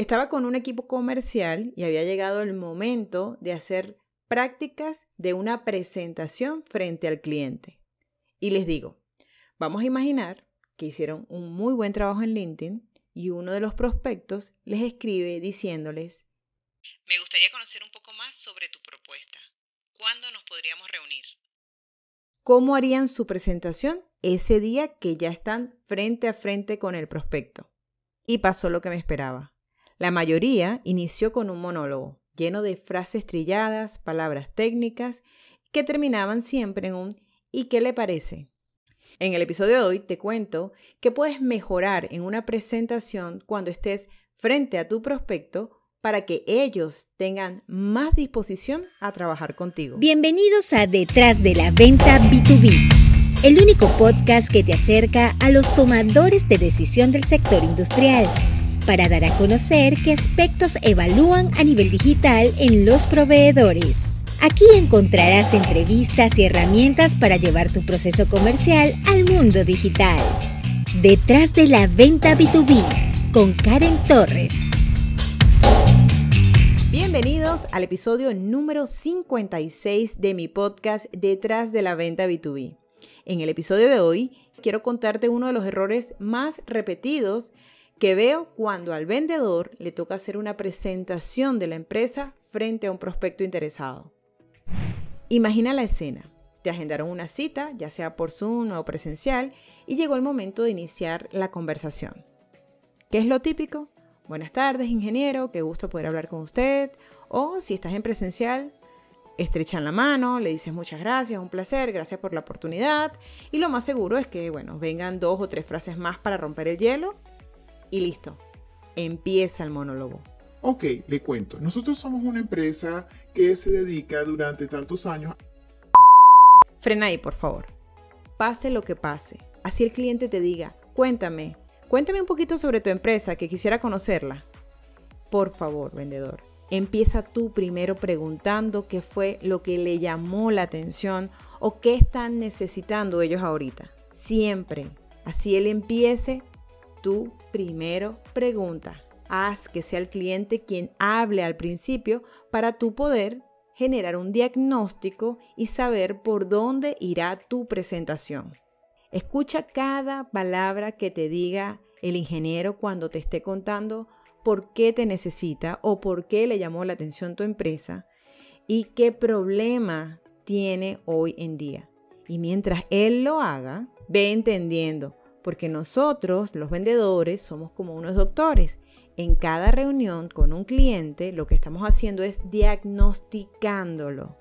Estaba con un equipo comercial y había llegado el momento de hacer prácticas de una presentación frente al cliente. Y les digo, vamos a imaginar que hicieron un muy buen trabajo en LinkedIn y uno de los prospectos les escribe diciéndoles, me gustaría conocer un poco más sobre tu propuesta. ¿Cuándo nos podríamos reunir? ¿Cómo harían su presentación ese día que ya están frente a frente con el prospecto? Y pasó lo que me esperaba. La mayoría inició con un monólogo, lleno de frases trilladas, palabras técnicas, que terminaban siempre en un ¿y qué le parece? En el episodio de hoy te cuento que puedes mejorar en una presentación cuando estés frente a tu prospecto para que ellos tengan más disposición a trabajar contigo. Bienvenidos a Detrás de la Venta B2B, el único podcast que te acerca a los tomadores de decisión del sector industrial para dar a conocer qué aspectos evalúan a nivel digital en los proveedores. Aquí encontrarás entrevistas y herramientas para llevar tu proceso comercial al mundo digital. Detrás de la Venta B2B con Karen Torres. Bienvenidos al episodio número 56 de mi podcast Detrás de la venta B2B. En el episodio de hoy quiero contarte uno de los errores más repetidos que veo cuando al vendedor le toca hacer una presentación de la empresa frente a un prospecto interesado. Imagina la escena. Te agendaron una cita, ya sea por Zoom o presencial, y llegó el momento de iniciar la conversación. ¿Qué es lo típico? Buenas tardes, ingeniero, qué gusto poder hablar con usted. O si estás en presencial, estrechan la mano, le dices muchas gracias, un placer, gracias por la oportunidad. Y lo más seguro es que, bueno, vengan dos o tres frases más para romper el hielo y listo. Empieza el monólogo. Ok, le cuento. Nosotros somos una empresa que se dedica durante tantos años. Frena ahí, por favor. Pase lo que pase. Así el cliente te diga, cuéntame, Cuéntame un poquito sobre tu empresa, que quisiera conocerla. Por favor, vendedor, empieza tú primero preguntando qué fue lo que le llamó la atención o qué están necesitando ellos ahorita. Siempre. Así él empiece, tú primero pregunta. Haz que sea el cliente quien hable al principio para tú poder generar un diagnóstico y saber por dónde irá tu presentación. Escucha cada palabra que te diga el ingeniero cuando te esté contando por qué te necesita o por qué le llamó la atención tu empresa y qué problema tiene hoy en día. Y mientras él lo haga, ve entendiendo, porque nosotros, los vendedores, somos como unos doctores. En cada reunión con un cliente, lo que estamos haciendo es diagnosticándolo.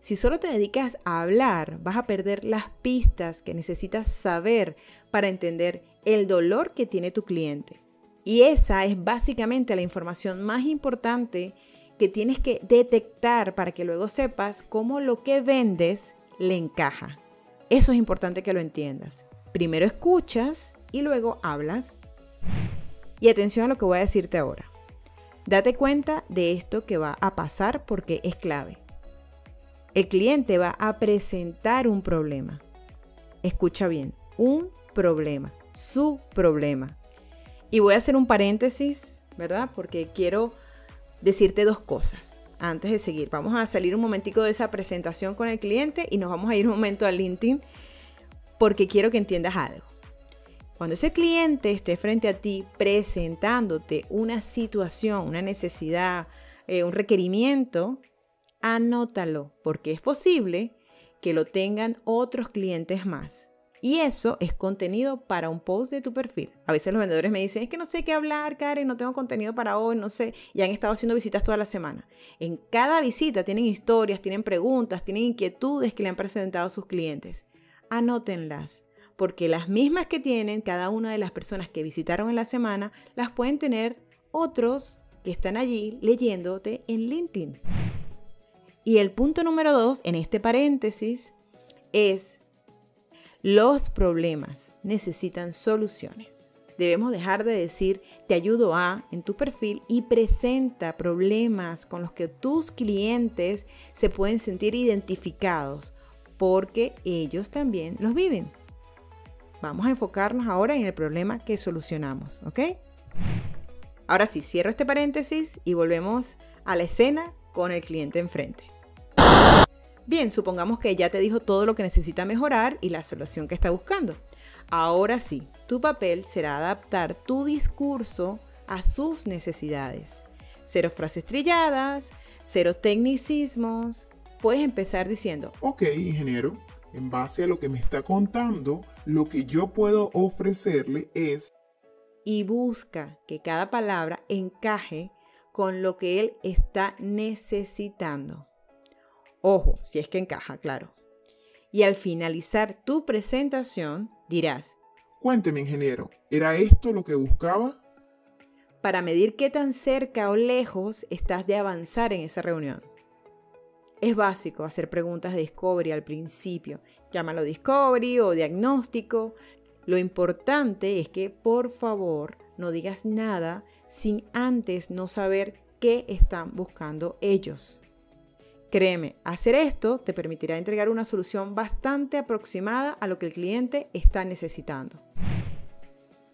Si solo te dedicas a hablar, vas a perder las pistas que necesitas saber para entender el dolor que tiene tu cliente. Y esa es básicamente la información más importante que tienes que detectar para que luego sepas cómo lo que vendes le encaja. Eso es importante que lo entiendas. Primero escuchas y luego hablas. Y atención a lo que voy a decirte ahora. Date cuenta de esto que va a pasar porque es clave. El cliente va a presentar un problema. Escucha bien, un problema, su problema. Y voy a hacer un paréntesis, ¿verdad? Porque quiero decirte dos cosas antes de seguir. Vamos a salir un momentico de esa presentación con el cliente y nos vamos a ir un momento al LinkedIn porque quiero que entiendas algo. Cuando ese cliente esté frente a ti presentándote una situación, una necesidad, eh, un requerimiento, anótalo, porque es posible que lo tengan otros clientes más. Y eso es contenido para un post de tu perfil. A veces los vendedores me dicen, es que no sé qué hablar, Karen, no tengo contenido para hoy, no sé. Y han estado haciendo visitas toda la semana. En cada visita tienen historias, tienen preguntas, tienen inquietudes que le han presentado sus clientes. Anótenlas, porque las mismas que tienen cada una de las personas que visitaron en la semana, las pueden tener otros que están allí leyéndote en LinkedIn. Y el punto número dos en este paréntesis es los problemas necesitan soluciones. Debemos dejar de decir te ayudo a en tu perfil y presenta problemas con los que tus clientes se pueden sentir identificados porque ellos también los viven. Vamos a enfocarnos ahora en el problema que solucionamos, ¿ok? Ahora sí, cierro este paréntesis y volvemos a la escena con el cliente enfrente. Bien, supongamos que ya te dijo todo lo que necesita mejorar y la solución que está buscando. Ahora sí, tu papel será adaptar tu discurso a sus necesidades. Cero frases trilladas, cero tecnicismos. Puedes empezar diciendo, Ok, ingeniero, en base a lo que me está contando, lo que yo puedo ofrecerle es... y busca que cada palabra encaje con lo que él está necesitando. Ojo, si es que encaja, claro. Y al finalizar tu presentación dirás, Cuénteme, ingeniero, ¿era esto lo que buscaba? para medir qué tan cerca o lejos estás de avanzar en esa reunión. Es básico hacer preguntas de discovery al principio. Llámalo discovery o diagnóstico. Lo importante es que por favor no digas nada sin antes no saber qué están buscando ellos. Créeme, hacer esto te permitirá entregar una solución bastante aproximada a lo que el cliente está necesitando.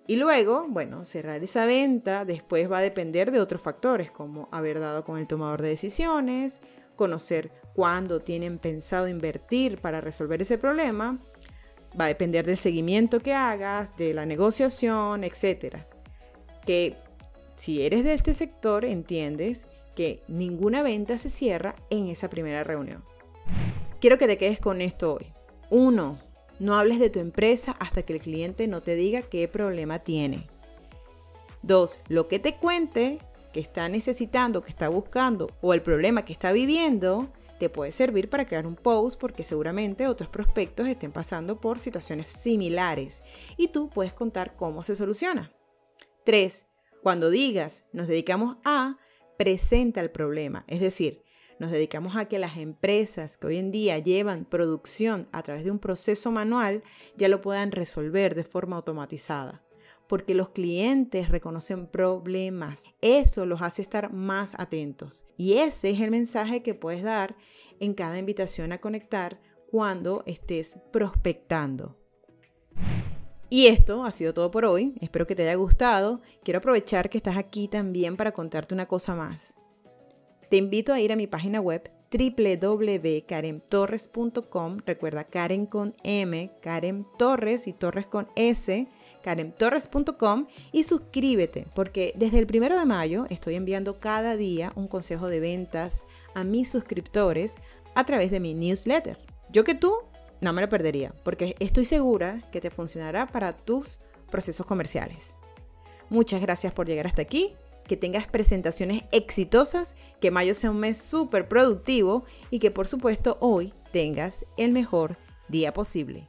Y luego, bueno, cerrar esa venta después va a depender de otros factores, como haber dado con el tomador de decisiones, conocer cuándo tienen pensado invertir para resolver ese problema, va a depender del seguimiento que hagas, de la negociación, etc. Que si eres de este sector, entiendes que ninguna venta se cierra en esa primera reunión. Quiero que te quedes con esto hoy. Uno, no hables de tu empresa hasta que el cliente no te diga qué problema tiene. Dos, lo que te cuente está necesitando, que está buscando o el problema que está viviendo, te puede servir para crear un post porque seguramente otros prospectos estén pasando por situaciones similares y tú puedes contar cómo se soluciona. Tres, cuando digas nos dedicamos a, presenta el problema, es decir, nos dedicamos a que las empresas que hoy en día llevan producción a través de un proceso manual ya lo puedan resolver de forma automatizada. Porque los clientes reconocen problemas. Eso los hace estar más atentos. Y ese es el mensaje que puedes dar en cada invitación a conectar cuando estés prospectando. Y esto ha sido todo por hoy. Espero que te haya gustado. Quiero aprovechar que estás aquí también para contarte una cosa más. Te invito a ir a mi página web www.karemtorres.com. Recuerda Karen con M, Karen Torres y Torres con S, karemtorres.com y suscríbete porque desde el primero de mayo estoy enviando cada día un consejo de ventas a mis suscriptores a través de mi newsletter. Yo que tú no me lo perdería porque estoy segura que te funcionará para tus procesos comerciales. Muchas gracias por llegar hasta aquí que tengas presentaciones exitosas, que mayo sea un mes súper productivo y que por supuesto hoy tengas el mejor día posible.